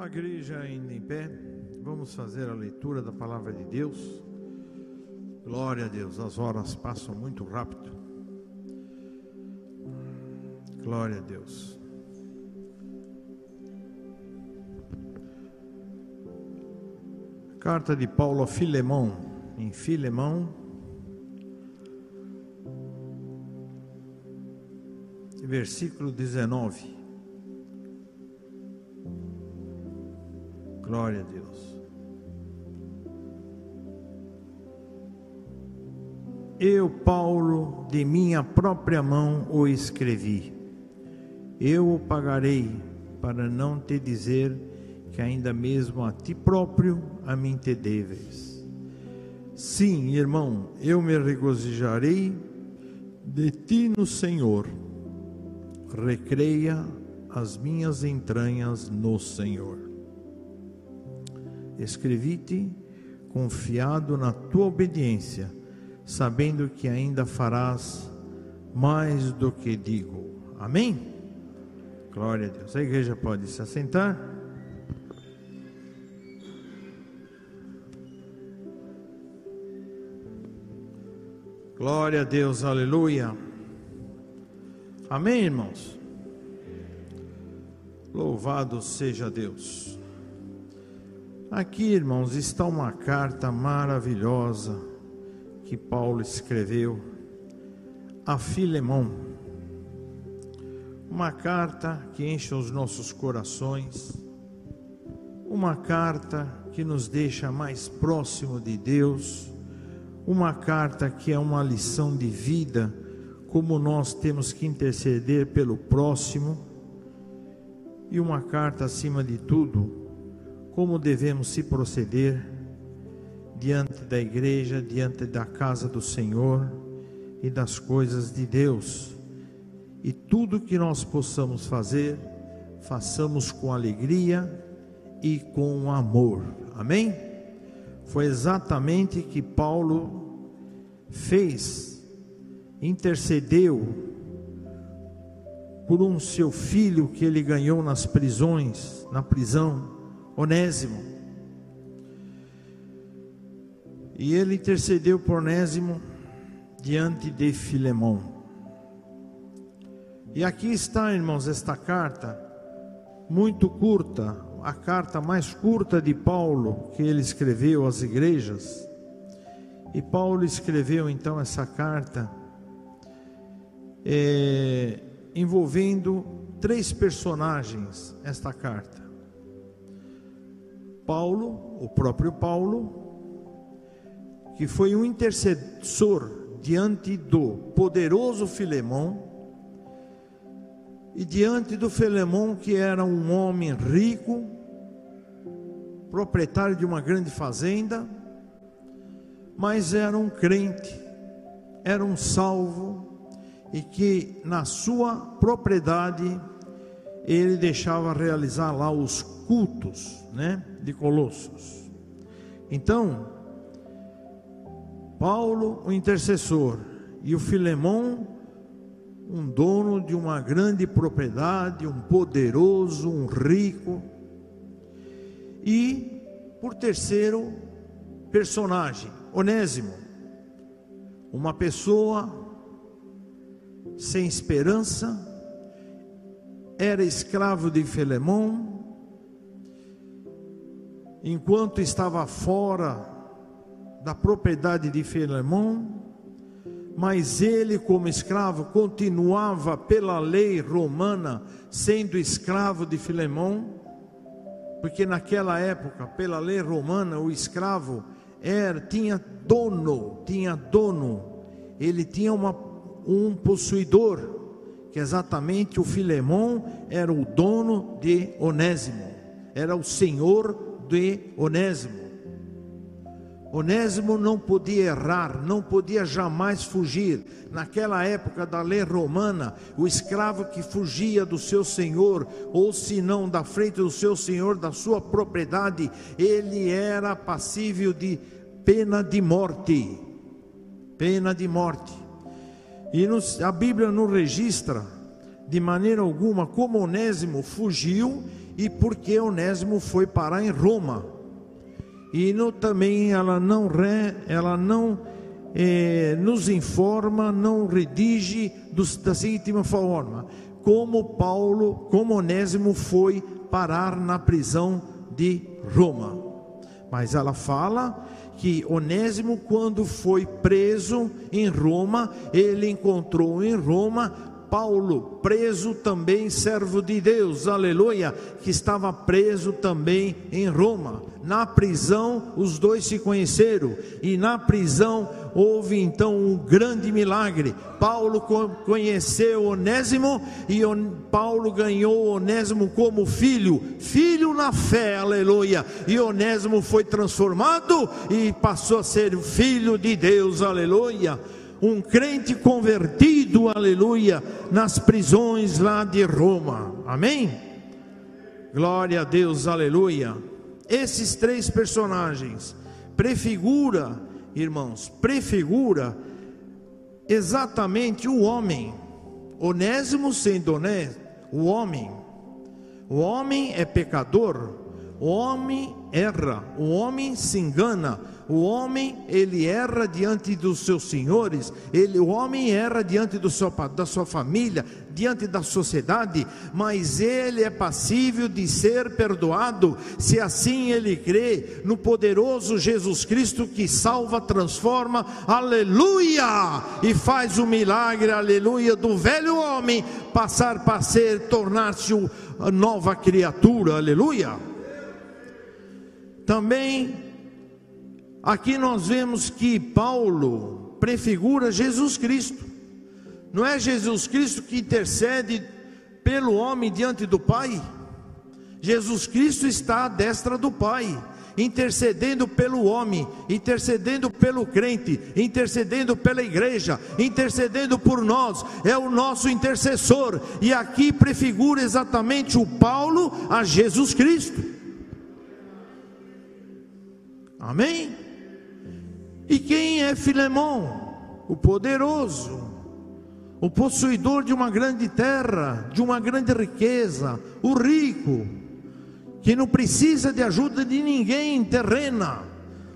A igreja ainda em pé, vamos fazer a leitura da palavra de Deus. Glória a Deus, as horas passam muito rápido. Glória a Deus. Carta de Paulo a Filemão, em Filemão, versículo 19. Glória a Deus. Eu, Paulo, de minha própria mão o escrevi. Eu o pagarei, para não te dizer que ainda mesmo a ti próprio a mim te deves. Sim, irmão, eu me regozijarei de ti no Senhor. Recreia as minhas entranhas no Senhor. Escrevi-te confiado na tua obediência, sabendo que ainda farás mais do que digo. Amém? Glória a Deus. A igreja pode se assentar. Glória a Deus, aleluia. Amém, irmãos? Louvado seja Deus. Aqui, irmãos, está uma carta maravilhosa que Paulo escreveu a Filemão. Uma carta que enche os nossos corações, uma carta que nos deixa mais próximo de Deus, uma carta que é uma lição de vida, como nós temos que interceder pelo próximo, e uma carta acima de tudo como devemos se proceder diante da igreja, diante da casa do Senhor e das coisas de Deus. E tudo que nós possamos fazer, façamos com alegria e com amor. Amém? Foi exatamente que Paulo fez, intercedeu por um seu filho que ele ganhou nas prisões, na prisão Onésimo. E ele intercedeu por Onésimo diante de Filemão. E aqui está, irmãos, esta carta, muito curta, a carta mais curta de Paulo que ele escreveu às igrejas. E Paulo escreveu então essa carta é, envolvendo três personagens, esta carta. Paulo, o próprio Paulo, que foi um intercessor diante do poderoso Filemão, e diante do Filemão, que era um homem rico, proprietário de uma grande fazenda, mas era um crente, era um salvo, e que na sua propriedade ele deixava realizar lá os cultos, né, de Colossos. Então, Paulo, o intercessor, e o Filemão, um dono de uma grande propriedade, um poderoso, um rico. E, por terceiro personagem, Onésimo, uma pessoa sem esperança, era escravo de Filemão, enquanto estava fora da propriedade de Filemão, mas ele, como escravo, continuava pela lei romana sendo escravo de Filemão, porque naquela época, pela lei romana, o escravo era tinha dono, tinha dono, ele tinha uma, um possuidor que exatamente o Filemão era o dono de Onésimo, era o senhor de Onésimo. Onésimo não podia errar, não podia jamais fugir. Naquela época da lei romana, o escravo que fugia do seu senhor, ou se não da frente do seu senhor, da sua propriedade, ele era passível de pena de morte. Pena de morte. E a Bíblia não registra de maneira alguma como Onésimo fugiu e porque Onésimo foi parar em Roma. E no, também ela não, re, ela não eh, nos informa, não redige dos, da seguinte forma: como Paulo, como Onésimo foi parar na prisão de Roma. Mas ela fala que Onésimo, quando foi preso em Roma, ele encontrou em Roma Paulo, preso também servo de Deus, aleluia, que estava preso também em Roma. Na prisão, os dois se conheceram, e na prisão houve então um grande milagre. Paulo conheceu Onésimo e Paulo ganhou Onésimo como filho, filho na fé, aleluia. E Onésimo foi transformado e passou a ser filho de Deus, aleluia um crente convertido, aleluia, nas prisões lá de Roma. Amém? Glória a Deus, aleluia. Esses três personagens prefigura, irmãos, prefigura exatamente o homem. Onésimo sendo honesto, o homem. O homem é pecador, o homem erra, o homem se engana, o homem, ele erra diante dos seus senhores, ele, o homem erra diante do seu, da sua família, diante da sociedade, mas ele é passível de ser perdoado, se assim ele crê no poderoso Jesus Cristo que salva, transforma, aleluia, e faz o milagre, aleluia, do velho homem passar para ser, tornar-se nova criatura, aleluia. Também Aqui nós vemos que Paulo prefigura Jesus Cristo. Não é Jesus Cristo que intercede pelo homem diante do Pai? Jesus Cristo está à destra do Pai, intercedendo pelo homem, intercedendo pelo crente, intercedendo pela igreja, intercedendo por nós, é o nosso intercessor, e aqui prefigura exatamente o Paulo a Jesus Cristo. Amém? E quem é Filemão? O poderoso, o possuidor de uma grande terra, de uma grande riqueza, o rico, que não precisa de ajuda de ninguém terrena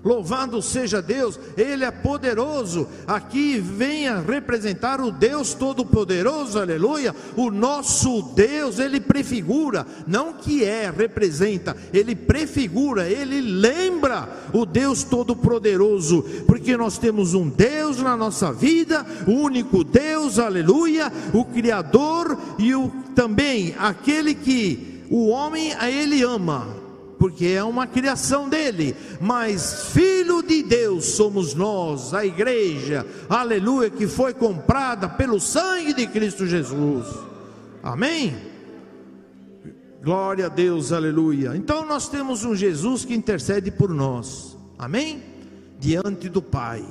Louvado seja Deus, Ele é poderoso. Aqui venha representar o Deus Todo-Poderoso, aleluia. O nosso Deus, Ele prefigura, não que é, representa, Ele prefigura, Ele lembra o Deus Todo-Poderoso, porque nós temos um Deus na nossa vida, o único Deus, aleluia, o Criador e o também aquele que o homem a Ele ama porque é uma criação dele, mas filho de Deus somos nós, a igreja, aleluia, que foi comprada pelo sangue de Cristo Jesus. Amém? Glória a Deus, aleluia. Então nós temos um Jesus que intercede por nós. Amém? Diante do Pai.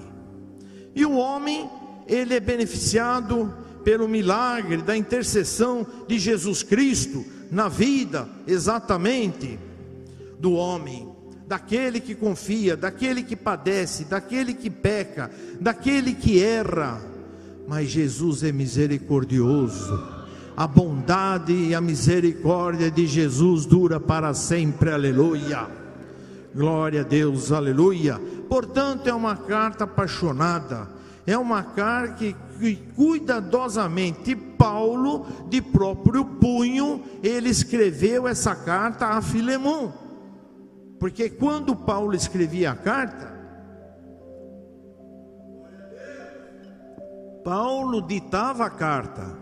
E o homem, ele é beneficiado pelo milagre da intercessão de Jesus Cristo na vida, exatamente do homem, daquele que confia, daquele que padece, daquele que peca, daquele que erra. Mas Jesus é misericordioso. A bondade e a misericórdia de Jesus dura para sempre. Aleluia. Glória a Deus. Aleluia. Portanto, é uma carta apaixonada. É uma carta que, que cuidadosamente Paulo, de próprio punho, ele escreveu essa carta a Filemão. Porque quando Paulo escrevia a carta, Paulo ditava a carta,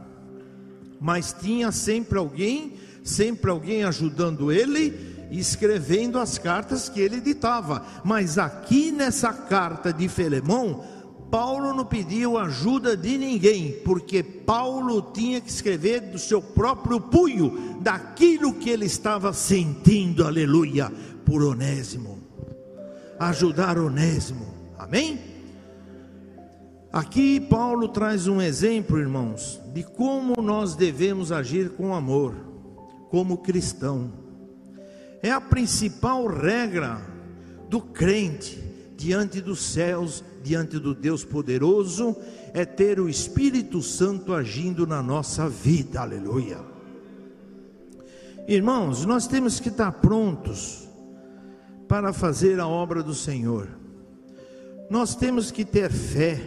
mas tinha sempre alguém, sempre alguém ajudando ele, escrevendo as cartas que ele ditava. Mas aqui nessa carta de Filemão, Paulo não pediu ajuda de ninguém, porque Paulo tinha que escrever do seu próprio punho, daquilo que ele estava sentindo, aleluia por Onésimo, ajudar Onésimo, amém? Aqui Paulo traz um exemplo, irmãos, de como nós devemos agir com amor, como cristão. É a principal regra do crente diante dos céus, diante do Deus poderoso, é ter o Espírito Santo agindo na nossa vida. Aleluia. Irmãos, nós temos que estar prontos para fazer a obra do Senhor. Nós temos que ter fé.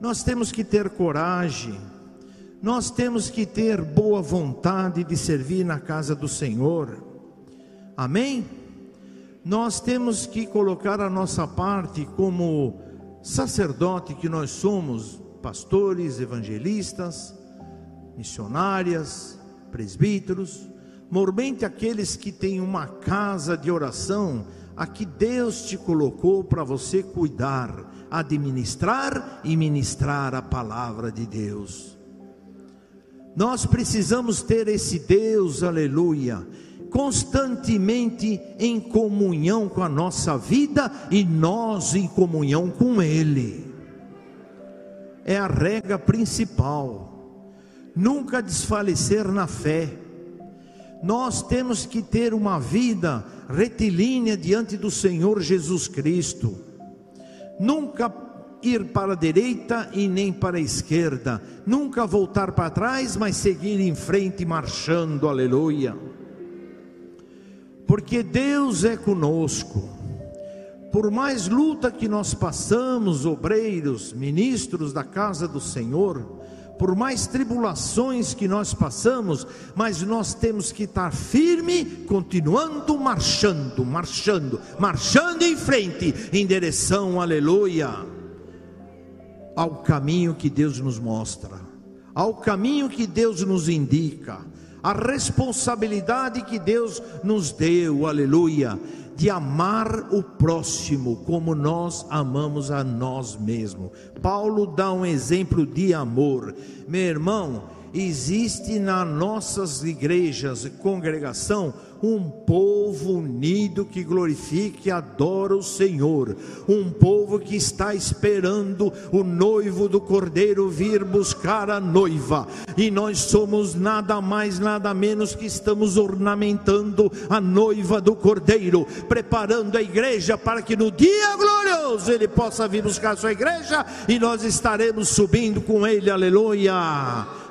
Nós temos que ter coragem. Nós temos que ter boa vontade de servir na casa do Senhor. Amém? Nós temos que colocar a nossa parte como sacerdote que nós somos, pastores, evangelistas, missionárias, presbíteros, mormente aqueles que têm uma casa de oração, a que Deus te colocou para você cuidar, administrar e ministrar a palavra de Deus. Nós precisamos ter esse Deus, aleluia, constantemente em comunhão com a nossa vida e nós em comunhão com Ele. É a regra principal. Nunca desfalecer na fé. Nós temos que ter uma vida retilínea diante do Senhor Jesus Cristo. Nunca ir para a direita e nem para a esquerda, nunca voltar para trás, mas seguir em frente marchando, aleluia porque Deus é conosco. Por mais luta que nós passamos, obreiros, ministros da casa do Senhor, por mais tribulações que nós passamos, mas nós temos que estar firme, continuando marchando, marchando, marchando em frente, em direção, aleluia, ao caminho que Deus nos mostra, ao caminho que Deus nos indica a responsabilidade que Deus nos deu, aleluia, de amar o próximo como nós amamos a nós mesmos. Paulo dá um exemplo de amor. Meu irmão, existe nas nossas igrejas, congregação, um povo unido que glorifica e adora o Senhor, um povo que está esperando o noivo do Cordeiro vir buscar a noiva, e nós somos nada mais, nada menos que estamos ornamentando a noiva do Cordeiro, preparando a igreja para que no dia glorioso ele possa vir buscar a sua igreja e nós estaremos subindo com ele, aleluia,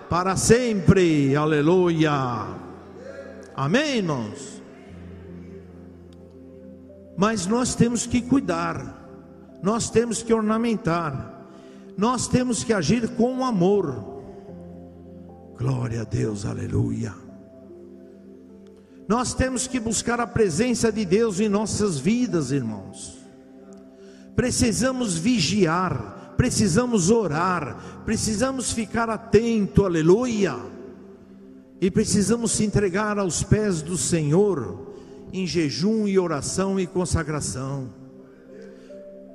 para sempre, aleluia. Amém, irmãos? Mas nós temos que cuidar, nós temos que ornamentar, nós temos que agir com amor. Glória a Deus, aleluia. Nós temos que buscar a presença de Deus em nossas vidas, irmãos. Precisamos vigiar, precisamos orar, precisamos ficar atento, aleluia e precisamos se entregar aos pés do Senhor em jejum e oração e consagração.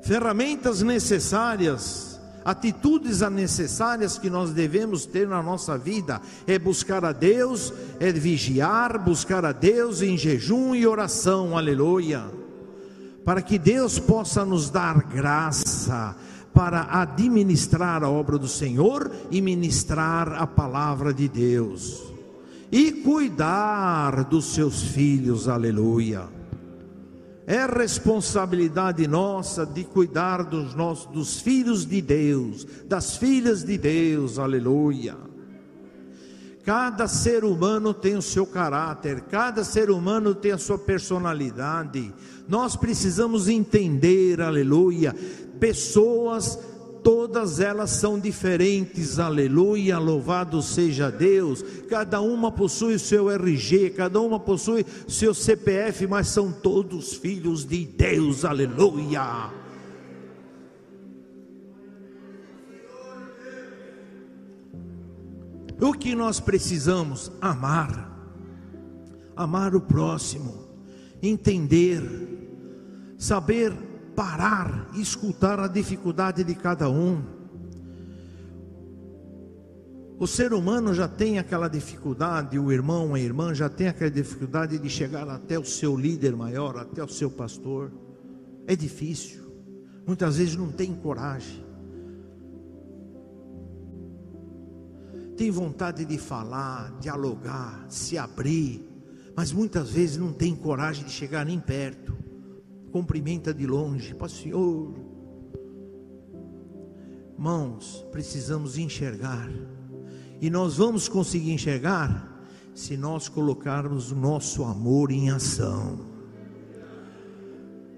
Ferramentas necessárias, atitudes necessárias que nós devemos ter na nossa vida é buscar a Deus, é vigiar, buscar a Deus em jejum e oração, aleluia, para que Deus possa nos dar graça para administrar a obra do Senhor e ministrar a palavra de Deus e cuidar dos seus filhos, aleluia. É responsabilidade nossa de cuidar dos nossos dos filhos de Deus, das filhas de Deus, aleluia. Cada ser humano tem o seu caráter, cada ser humano tem a sua personalidade. Nós precisamos entender, aleluia, pessoas todas elas são diferentes, aleluia, louvado seja Deus. Cada uma possui o seu RG, cada uma possui seu CPF, mas são todos filhos de Deus, aleluia. O que nós precisamos? Amar, amar o próximo, entender, saber parar e escutar a dificuldade de cada um. O ser humano já tem aquela dificuldade, o irmão, a irmã já tem aquela dificuldade de chegar até o seu líder maior, até o seu pastor. É difícil, muitas vezes não tem coragem. Tem vontade de falar, dialogar, se abrir, mas muitas vezes não tem coragem de chegar nem perto cumprimenta de longe, Pastor. Mãos, precisamos enxergar. E nós vamos conseguir enxergar se nós colocarmos o nosso amor em ação.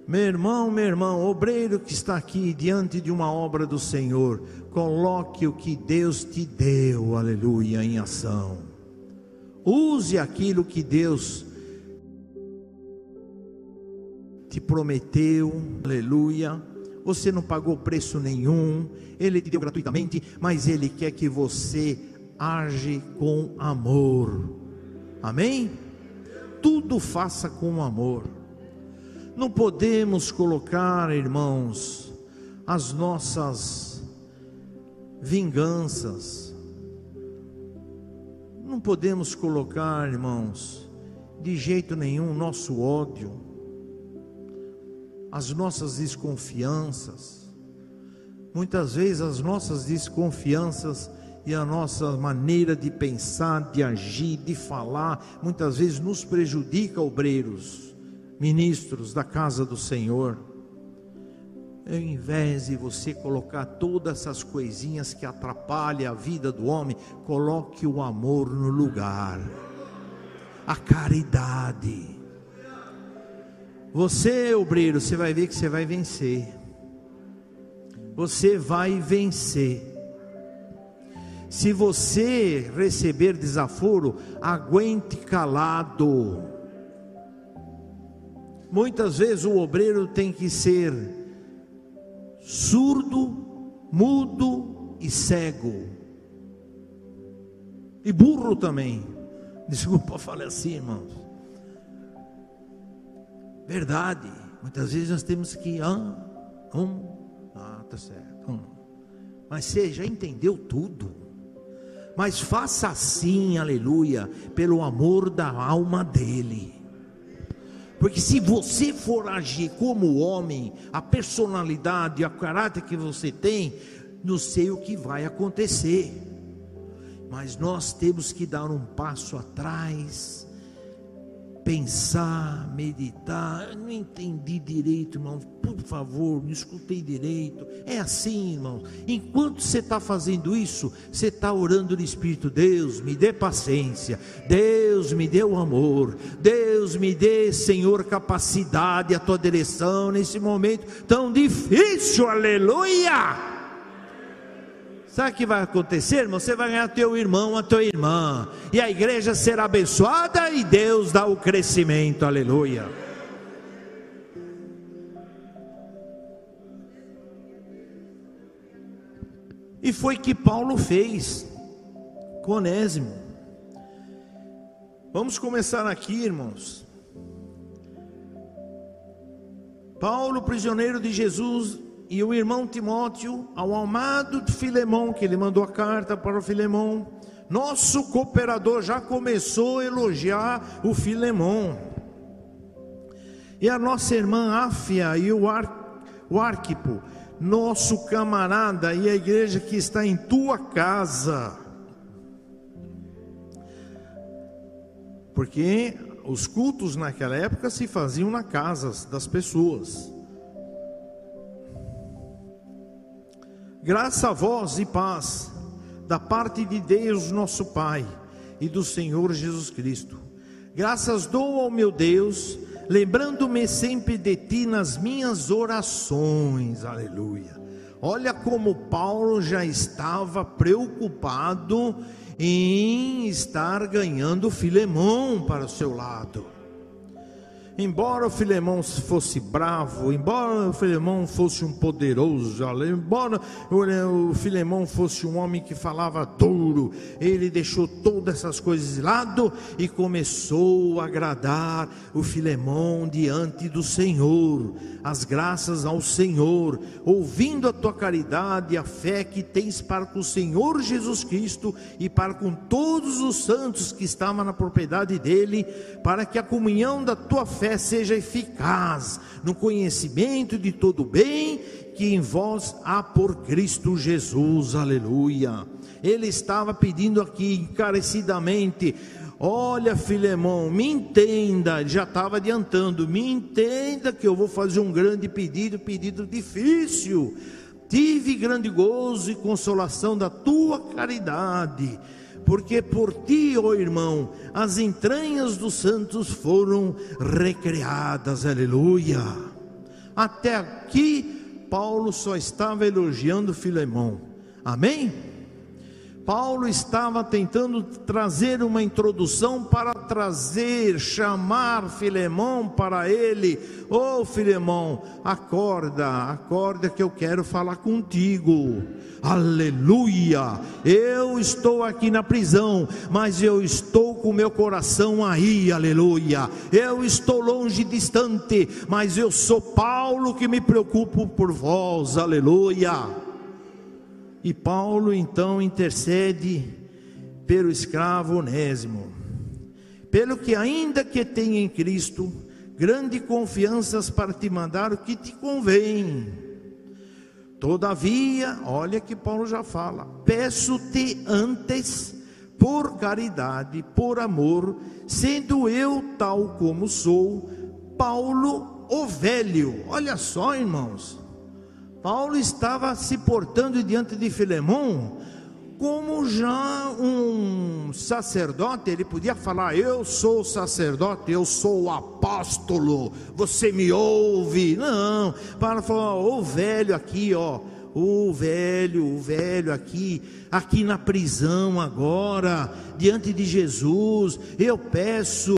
Meu irmão, meu irmão, obreiro que está aqui diante de uma obra do Senhor, coloque o que Deus te deu, aleluia, em ação. Use aquilo que Deus te prometeu, aleluia. Você não pagou preço nenhum, Ele te deu gratuitamente, mas Ele quer que você age com amor. Amém? Tudo faça com amor. Não podemos colocar, irmãos, as nossas vinganças. Não podemos colocar, irmãos, de jeito nenhum nosso ódio, as nossas desconfianças. Muitas vezes as nossas desconfianças e a nossa maneira de pensar, de agir, de falar, muitas vezes nos prejudica, obreiros ministros da casa do Senhor, ao invés de você colocar todas essas coisinhas que atrapalham a vida do homem, coloque o amor no lugar, a caridade. Você, obreiro, você vai ver que você vai vencer. Você vai vencer. Se você receber desaforo, aguente calado. Muitas vezes o obreiro tem que ser surdo, mudo e cego. E burro também. Desculpa falar assim, irmãos. Verdade. Muitas vezes nós temos que. Ah, um, ah, tá certo. Um. Mas você já entendeu tudo. Mas faça assim, aleluia, pelo amor da alma dele. Porque se você for agir como homem, a personalidade, a caráter que você tem, não sei o que vai acontecer. Mas nós temos que dar um passo atrás pensar, meditar. Eu não entendi direito, irmão. Por favor, me escutei direito. É assim, irmão. Enquanto você está fazendo isso, você está orando no Espírito. Deus, me dê paciência. Deus, me dê o amor. Deus, me dê, Senhor, capacidade, a tua direção nesse momento tão difícil. Aleluia. Sabe o que vai acontecer, irmão? Você vai ganhar teu irmão, a tua irmã, e a igreja será abençoada e Deus dá o crescimento, aleluia. E foi que Paulo fez com Onésimo. Vamos começar aqui, irmãos. Paulo, prisioneiro de Jesus, e o irmão Timóteo, ao amado Filemão, que ele mandou a carta para o Filemão, nosso cooperador já começou a elogiar o Filemão. E a nossa irmã Áfia e o, Ar, o Arquipo, nosso camarada e a igreja que está em tua casa. Porque os cultos naquela época se faziam na casas das pessoas. Graça a vós e paz da parte de Deus, nosso Pai, e do Senhor Jesus Cristo. Graças dou ao meu Deus, lembrando-me sempre de ti nas minhas orações. Aleluia. Olha como Paulo já estava preocupado em estar ganhando Filemão para o seu lado. Embora o Filemão fosse bravo, embora o Filemão fosse um poderoso, embora o Filemão fosse um homem que falava duro, ele deixou todas essas coisas de lado e começou a agradar o Filemão diante do Senhor, as graças ao Senhor, ouvindo a tua caridade e a fé que tens para com o Senhor Jesus Cristo e para com todos os santos que estavam na propriedade dele, para que a comunhão da tua fé fé seja eficaz no conhecimento de todo o bem que em vós há por Cristo Jesus, aleluia. Ele estava pedindo aqui encarecidamente Olha, Filemão, me entenda, já estava adiantando, me entenda que eu vou fazer um grande pedido, pedido difícil. Tive grande gozo e consolação da tua caridade, porque por ti, ó irmão, as entranhas dos santos foram recriadas, aleluia. Até aqui, Paulo só estava elogiando Filemão, amém? Paulo estava tentando trazer uma introdução para trazer, chamar Filemão para ele. Ô oh, Filemão, acorda, acorda que eu quero falar contigo. Aleluia! Eu estou aqui na prisão, mas eu estou com meu coração aí, aleluia. Eu estou longe, distante, mas eu sou Paulo que me preocupo por vós, aleluia. E Paulo então intercede pelo escravo Onésimo, pelo que ainda que tenha em Cristo grande confianças para te mandar o que te convém. Todavia, olha que Paulo já fala: peço-te antes, por caridade, por amor, sendo eu tal como sou, Paulo o velho. Olha só, irmãos, Paulo estava se portando diante de Filemão como já um sacerdote, ele podia falar: Eu sou sacerdote, eu sou apóstolo, você me ouve. Não, para falar: O velho aqui, ó, o velho, o velho aqui, aqui na prisão agora, diante de Jesus, eu peço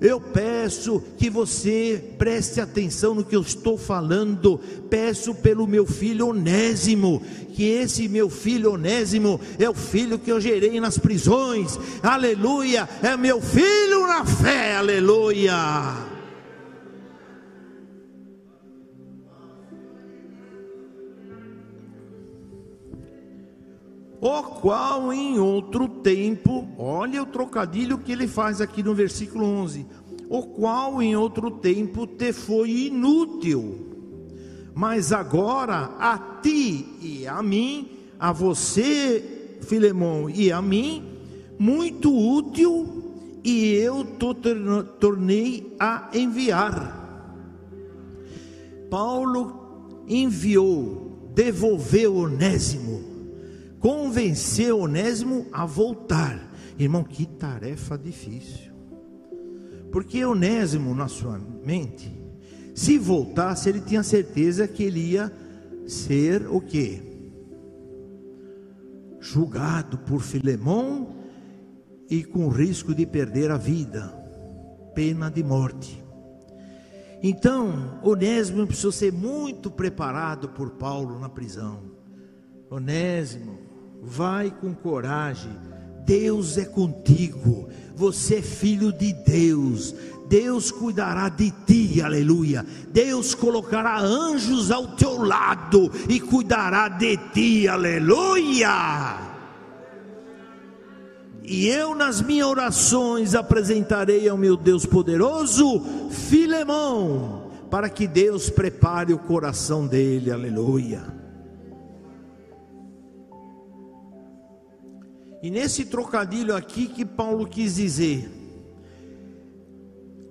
eu peço que você preste atenção no que eu estou falando. Peço pelo meu filho Onésimo, que esse meu filho Onésimo é o filho que eu gerei nas prisões. Aleluia! É meu filho na fé. Aleluia! O qual em outro tempo, olha o trocadilho que ele faz aqui no versículo 11: o qual em outro tempo te foi inútil, mas agora a ti e a mim, a você, Filemão, e a mim, muito útil, e eu tornei a enviar. Paulo enviou, devolveu Onésimo convencer Onésimo a voltar. Irmão, que tarefa difícil. Porque Onésimo, na sua mente, se voltasse, ele tinha certeza que ele ia ser o quê? Julgado por Filemão e com risco de perder a vida, pena de morte. Então, Onésimo precisou ser muito preparado por Paulo na prisão. Onésimo, vai com coragem. Deus é contigo. Você é filho de Deus. Deus cuidará de ti, aleluia. Deus colocará anjos ao teu lado e cuidará de ti, aleluia. E eu, nas minhas orações, apresentarei ao meu Deus poderoso Filemão, para que Deus prepare o coração dele, aleluia. E nesse trocadilho aqui que Paulo quis dizer,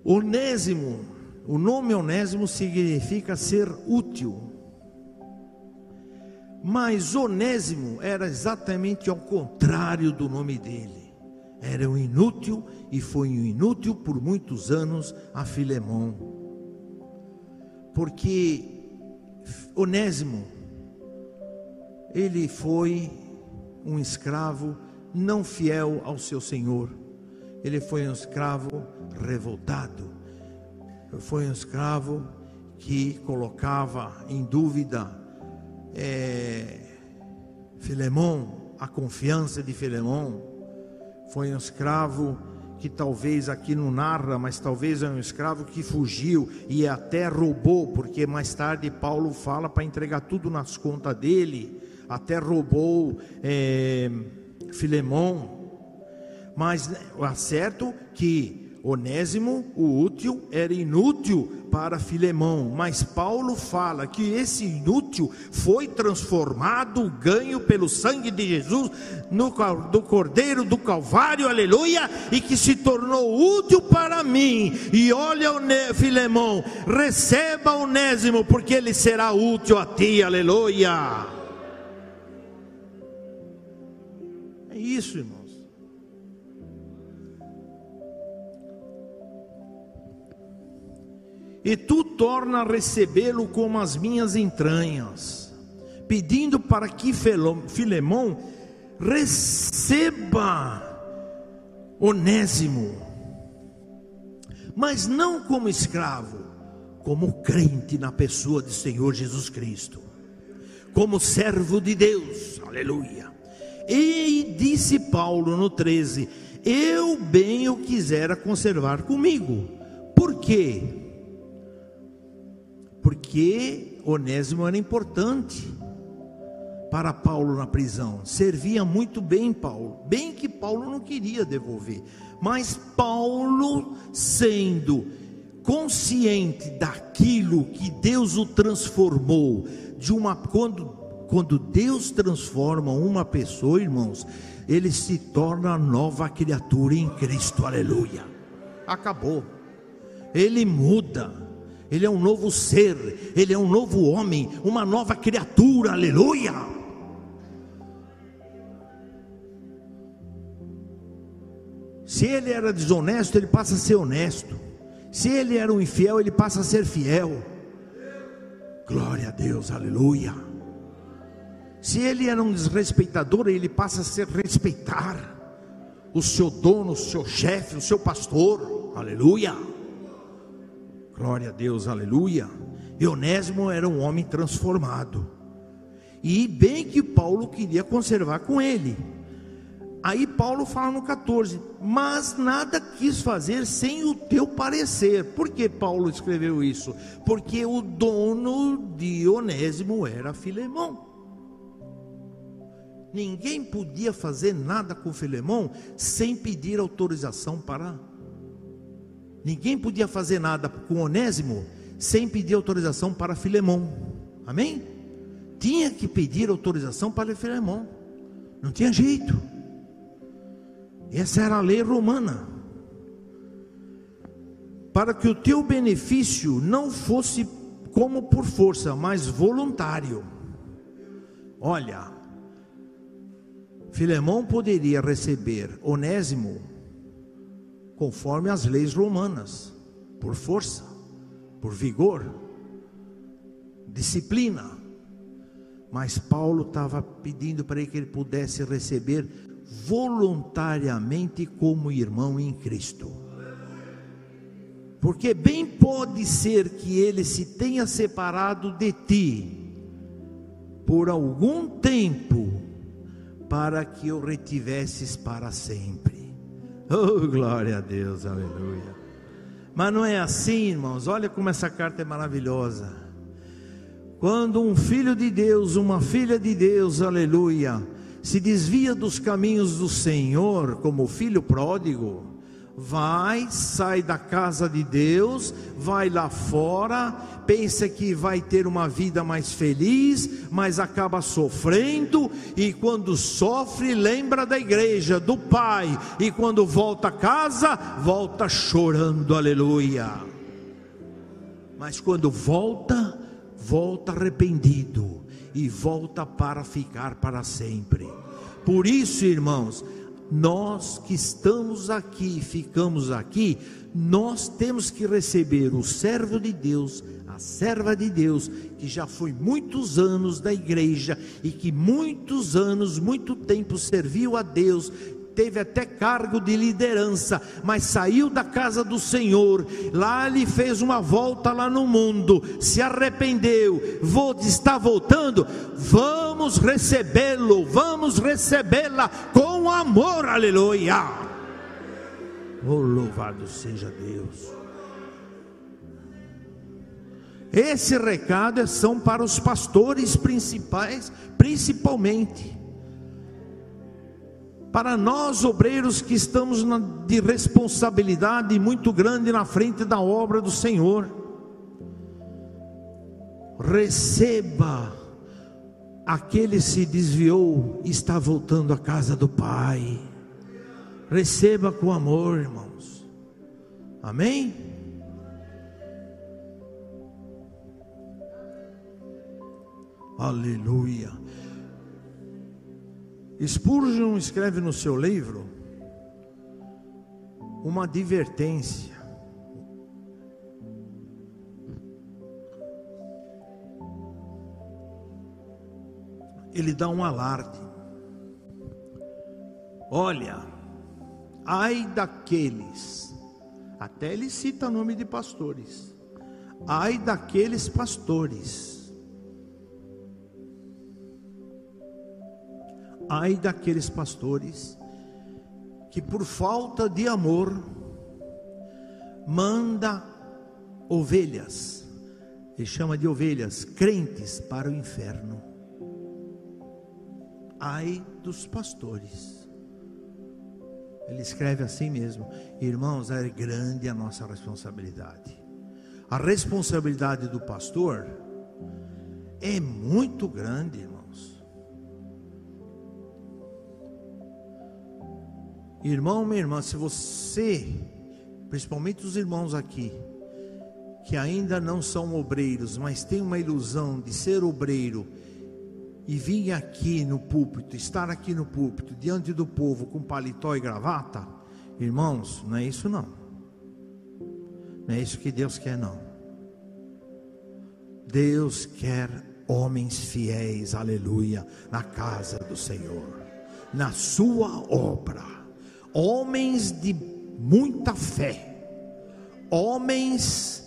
Onésimo, o nome Onésimo significa ser útil. Mas Onésimo era exatamente ao contrário do nome dele. Era um inútil e foi um inútil por muitos anos a Filemão. Porque Onésimo ele foi um escravo não fiel ao seu senhor. Ele foi um escravo revoltado. Foi um escravo que colocava em dúvida é, Filemão, a confiança de Filemão. Foi um escravo que talvez aqui não narra, mas talvez é um escravo que fugiu e até roubou, porque mais tarde Paulo fala para entregar tudo nas contas dele, até roubou. É, Filemão. Mas é certo que Onésimo, o útil, era inútil para Filemão, mas Paulo fala que esse inútil foi transformado, ganho pelo sangue de Jesus, no, do Cordeiro do Calvário, aleluia, e que se tornou útil para mim. E olha, Filemão, receba Onésimo, porque ele será útil a ti, aleluia. Isso, irmão. e tu torna a recebê-lo como as minhas entranhas, pedindo para que Filemão receba Onésimo, mas não como escravo, como crente na pessoa de Senhor Jesus Cristo, como servo de Deus, aleluia. E disse Paulo no 13: Eu bem o quisera conservar comigo, por quê? porque Onésimo era importante para Paulo na prisão, servia muito bem Paulo, bem que Paulo não queria devolver, mas Paulo, sendo consciente daquilo que Deus o transformou, de uma quando quando Deus transforma uma pessoa, irmãos, ele se torna nova criatura em Cristo, aleluia. Acabou. Ele muda ele é um novo ser, ele é um novo homem, uma nova criatura, aleluia. Se ele era desonesto, ele passa a ser honesto. Se ele era um infiel, ele passa a ser fiel. Glória a Deus, aleluia. Se ele era um desrespeitador, ele passa a ser respeitar o seu dono, o seu chefe, o seu pastor. Aleluia. Glória a Deus, aleluia. Eonésimo era um homem transformado. E bem que Paulo queria conservar com ele. Aí Paulo fala no 14: Mas nada quis fazer sem o teu parecer. Por que Paulo escreveu isso? Porque o dono de Onésimo era Filemão. Ninguém podia fazer nada com Filemão sem pedir autorização para Ninguém podia fazer nada com Onésimo sem pedir autorização para Filemão. Amém? Tinha que pedir autorização para Filemão. Não tinha jeito. Essa era a lei romana. Para que o teu benefício não fosse como por força, mas voluntário. Olha, Filemão poderia receber Onésimo conforme as leis romanas, por força, por vigor, disciplina. Mas Paulo estava pedindo para que ele pudesse receber voluntariamente como irmão em Cristo. Porque bem pode ser que ele se tenha separado de ti por algum tempo para que o retivesses para sempre. Oh, glória a Deus, aleluia. Mas não é assim, irmãos. Olha como essa carta é maravilhosa. Quando um filho de Deus, uma filha de Deus, aleluia, se desvia dos caminhos do Senhor, como filho pródigo, vai, sai da casa de Deus, vai lá fora, pensa que vai ter uma vida mais feliz, mas acaba sofrendo, e quando sofre, lembra da igreja, do pai, e quando volta a casa, volta chorando, aleluia. Mas quando volta, volta arrependido e volta para ficar para sempre. Por isso, irmãos, nós que estamos aqui, ficamos aqui, nós temos que receber o servo de Deus, a serva de Deus, que já foi muitos anos da igreja e que muitos anos, muito tempo serviu a Deus, teve até cargo de liderança, mas saiu da casa do Senhor, lá ele fez uma volta lá no mundo, se arrependeu, vou, está voltando, vamos recebê-lo, vamos recebê-la com amor, aleluia. Oh, louvado seja Deus. Esse recado é são para os pastores principais, principalmente para nós obreiros que estamos na, de responsabilidade muito grande na frente da obra do Senhor. receba aquele se desviou está voltando à casa do Pai. Receba com amor, irmãos. Amém? Aleluia. Spurgeon escreve no seu livro uma advertência. Ele dá um alarde. Olha, ai daqueles, até ele cita nome de pastores, ai daqueles pastores Ai daqueles pastores que por falta de amor manda ovelhas, ele chama de ovelhas, crentes para o inferno. Ai dos pastores. Ele escreve assim mesmo: Irmãos, é grande a nossa responsabilidade. A responsabilidade do pastor é muito grande, irmão. Irmão, minha irmã, se você, principalmente os irmãos aqui, que ainda não são obreiros, mas tem uma ilusão de ser obreiro e vir aqui no púlpito, estar aqui no púlpito, diante do povo com paletó e gravata, irmãos, não é isso não. Não é isso que Deus quer não. Deus quer homens fiéis, aleluia, na casa do Senhor, na sua obra homens de muita fé, homens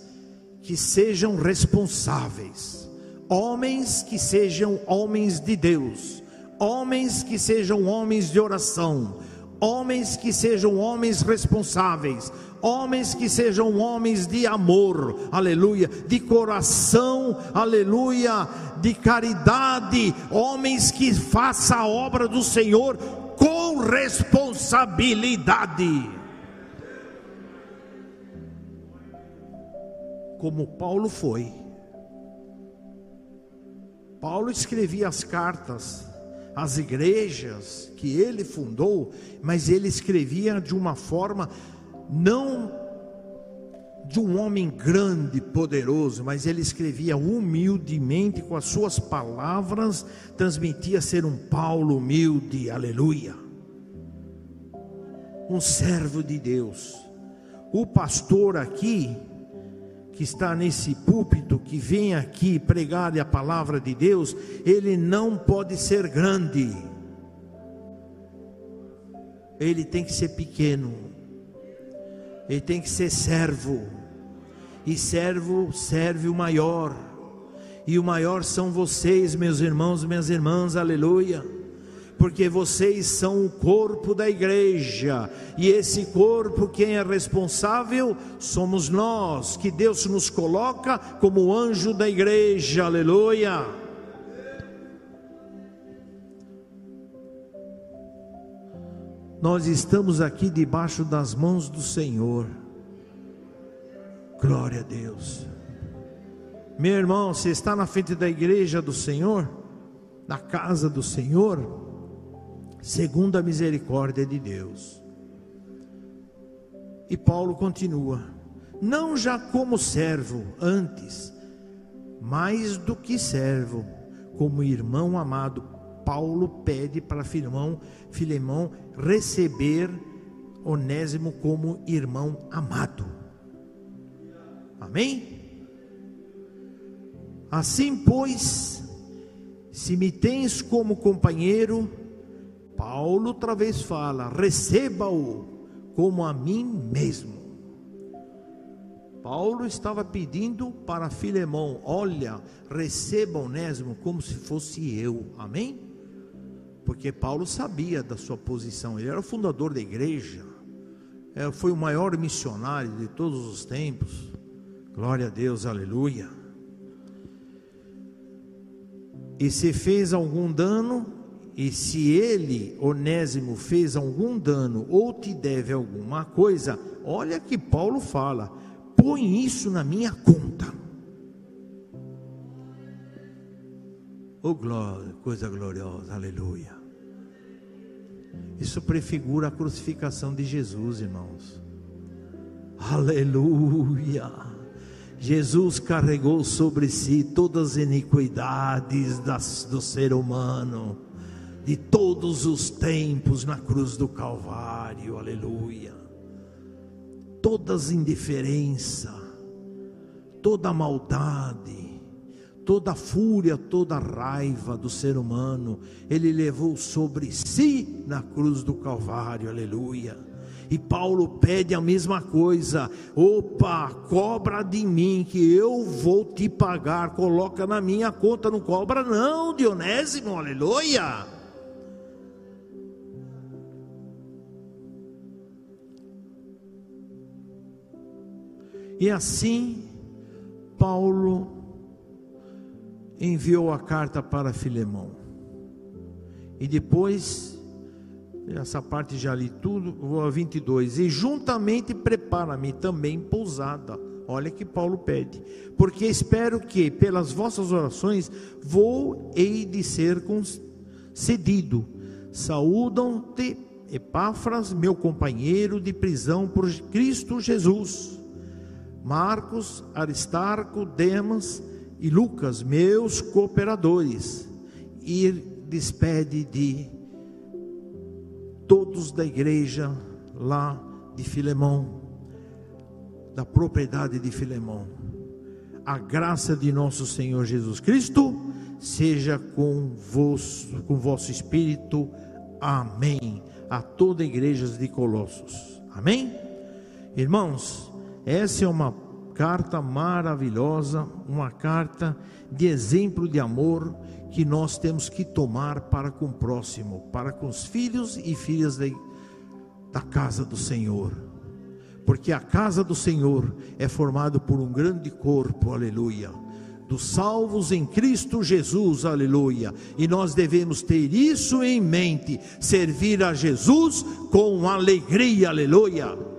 que sejam responsáveis, homens que sejam homens de Deus, homens que sejam homens de oração, homens que sejam homens responsáveis, homens que sejam homens de amor, aleluia, de coração, aleluia, de caridade, homens que façam a obra do Senhor responsabilidade. Como Paulo foi. Paulo escrevia as cartas às igrejas que ele fundou, mas ele escrevia de uma forma não de um homem grande, poderoso, mas ele escrevia humildemente com as suas palavras, transmitia ser um Paulo humilde, aleluia. Um servo de Deus. O pastor aqui, que está nesse púlpito, que vem aqui pregar a palavra de Deus, ele não pode ser grande, ele tem que ser pequeno, ele tem que ser servo e servo serve o maior. E o maior são vocês, meus irmãos minhas irmãs, aleluia. Porque vocês são o corpo da igreja, e esse corpo, quem é responsável, somos nós, que Deus nos coloca como anjo da igreja, aleluia. Nós estamos aqui debaixo das mãos do Senhor. Glória a Deus. Meu irmão, você está na frente da igreja do Senhor, na casa do Senhor, segundo a misericórdia de Deus. E Paulo continua: não já como servo, antes, mais do que servo, como irmão amado. Paulo pede para Filemão, Filemão receber Onésimo como irmão amado. Amém? Assim, pois, se me tens como companheiro, Paulo outra vez fala: receba-o como a mim mesmo. Paulo estava pedindo para Filemão: olha, receba Onésimo como se fosse eu. Amém? Porque Paulo sabia da sua posição, ele era o fundador da igreja, é, foi o maior missionário de todos os tempos. Glória a Deus, aleluia. E se fez algum dano, e se ele, Onésimo, fez algum dano ou te deve alguma coisa, olha que Paulo fala: põe isso na minha conta. Oh, glória, coisa gloriosa, aleluia. Isso prefigura a crucificação de Jesus, irmãos. Aleluia. Jesus carregou sobre si todas as iniquidades das, do ser humano, de todos os tempos na cruz do Calvário, aleluia. Todas as indiferença, toda maldade, toda fúria, toda raiva do ser humano, ele levou sobre si na cruz do Calvário, aleluia e Paulo pede a mesma coisa: opa, cobra de mim que eu vou te pagar, coloca na minha conta, não cobra, não, Dionésimo, aleluia. E assim, Paulo enviou a carta para Filemão. E depois essa parte já li tudo, vou a 22. E juntamente prepara-me também pousada. Olha que Paulo pede. Porque espero que, pelas vossas orações, vou hei de ser concedido. Saúdam-te, Epáfras, meu companheiro de prisão por Cristo Jesus. Marcos, Aristarco, Demas e Lucas, meus cooperadores. E despede de todos da igreja lá de Filemão, da propriedade de Filemão. A graça de nosso Senhor Jesus Cristo seja com vos, com vosso espírito. Amém. A toda igreja de Colossos. Amém? Irmãos, essa é uma carta maravilhosa, uma carta de exemplo de amor que nós temos que tomar para com o próximo, para com os filhos e filhas da, da casa do Senhor. Porque a casa do Senhor é formada por um grande corpo, aleluia. Dos salvos em Cristo Jesus, aleluia. E nós devemos ter isso em mente, servir a Jesus com alegria, aleluia.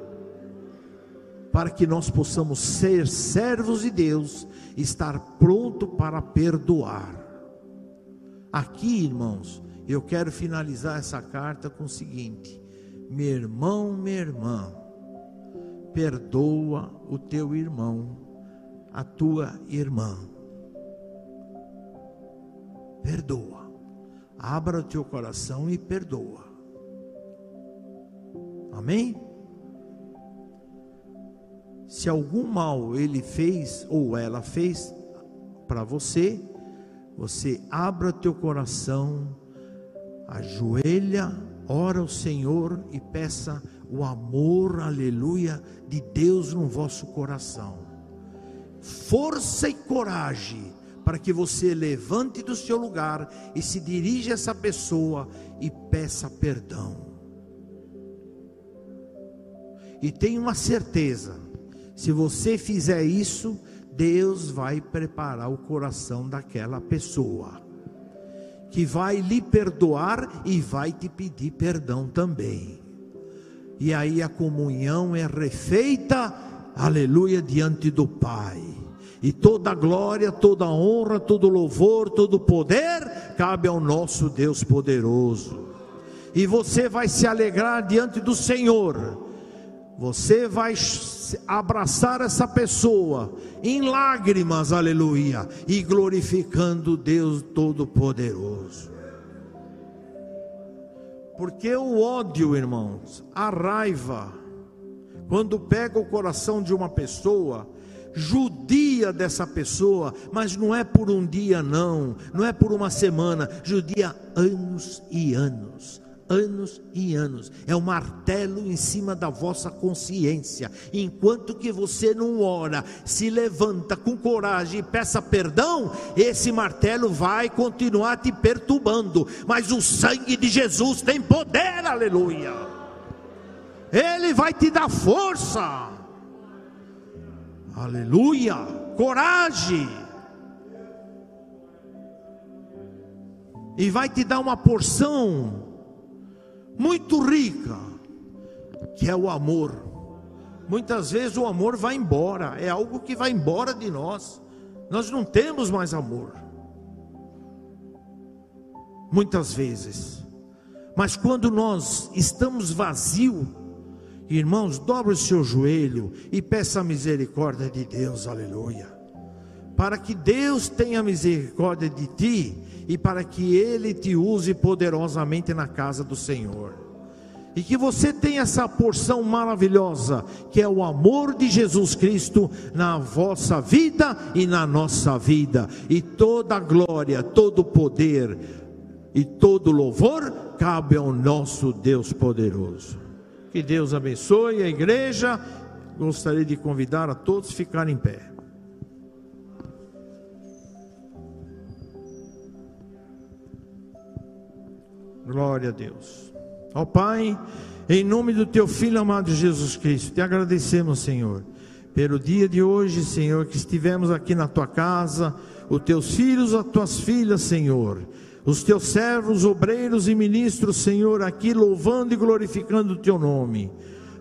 Para que nós possamos ser servos de Deus, estar pronto para perdoar Aqui, irmãos, eu quero finalizar essa carta com o seguinte: meu irmão, minha irmã, perdoa o teu irmão, a tua irmã. Perdoa. Abra o teu coração e perdoa. Amém? Se algum mal ele fez ou ela fez para você, você abra teu coração, ajoelha, ora ao Senhor e peça o amor, aleluia, de Deus no vosso coração. Força e coragem para que você levante do seu lugar e se dirija a essa pessoa e peça perdão. E tenha uma certeza: se você fizer isso, Deus vai preparar o coração daquela pessoa, que vai lhe perdoar e vai te pedir perdão também. E aí a comunhão é refeita, aleluia, diante do Pai. E toda glória, toda honra, todo louvor, todo poder cabe ao nosso Deus poderoso. E você vai se alegrar diante do Senhor. Você vai abraçar essa pessoa em lágrimas, aleluia, e glorificando Deus Todo-Poderoso. Porque o ódio, irmãos, a raiva, quando pega o coração de uma pessoa, judia dessa pessoa, mas não é por um dia, não, não é por uma semana, judia anos e anos anos e anos. É um martelo em cima da vossa consciência. Enquanto que você não ora, se levanta com coragem e peça perdão, esse martelo vai continuar te perturbando. Mas o sangue de Jesus tem poder, aleluia. Ele vai te dar força. Aleluia. Coragem. E vai te dar uma porção muito rica, que é o amor. Muitas vezes o amor vai embora, é algo que vai embora de nós. Nós não temos mais amor. muitas vezes. Mas quando nós estamos vazios, irmãos, dobre o seu joelho e peça a misericórdia de Deus, aleluia. Para que Deus tenha misericórdia de ti e para que Ele te use poderosamente na casa do Senhor e que você tenha essa porção maravilhosa, que é o amor de Jesus Cristo na vossa vida e na nossa vida, e toda a glória, todo o poder e todo louvor cabe ao nosso Deus poderoso. Que Deus abençoe a igreja. Gostaria de convidar a todos a ficarem em pé. Glória a Deus. Ó Pai, em nome do Teu Filho amado Jesus Cristo, te agradecemos, Senhor, pelo dia de hoje, Senhor, que estivemos aqui na Tua casa, os Teus filhos, as Tuas filhas, Senhor, os Teus servos, obreiros e ministros, Senhor, aqui louvando e glorificando o Teu nome.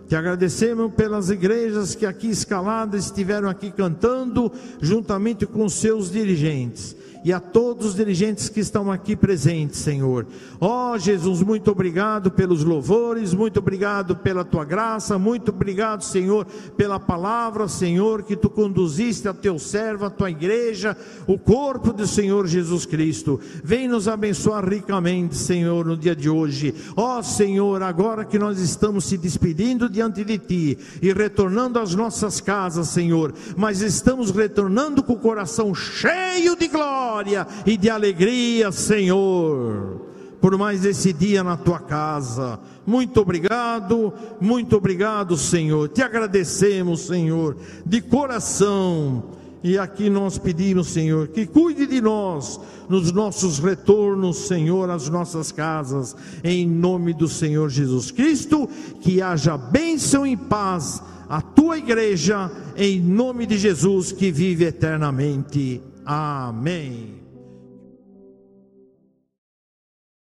Te agradecemos pelas igrejas que aqui escaladas estiveram aqui cantando, juntamente com seus dirigentes e a todos os dirigentes que estão aqui presentes, Senhor. Ó oh, Jesus, muito obrigado pelos louvores, muito obrigado pela tua graça, muito obrigado, Senhor, pela palavra, Senhor, que tu conduziste a teu servo, a tua igreja, o corpo do Senhor Jesus Cristo. Vem nos abençoar ricamente, Senhor, no dia de hoje. Ó oh, Senhor, agora que nós estamos se despedindo diante de ti e retornando às nossas casas, Senhor, mas estamos retornando com o coração cheio de glória e de alegria, Senhor, por mais esse dia na tua casa. Muito obrigado, muito obrigado, Senhor. Te agradecemos, Senhor, de coração. E aqui nós pedimos, Senhor, que cuide de nós nos nossos retornos, Senhor, às nossas casas, em nome do Senhor Jesus Cristo, que haja bênção e paz à tua igreja, em nome de Jesus que vive eternamente. Amém.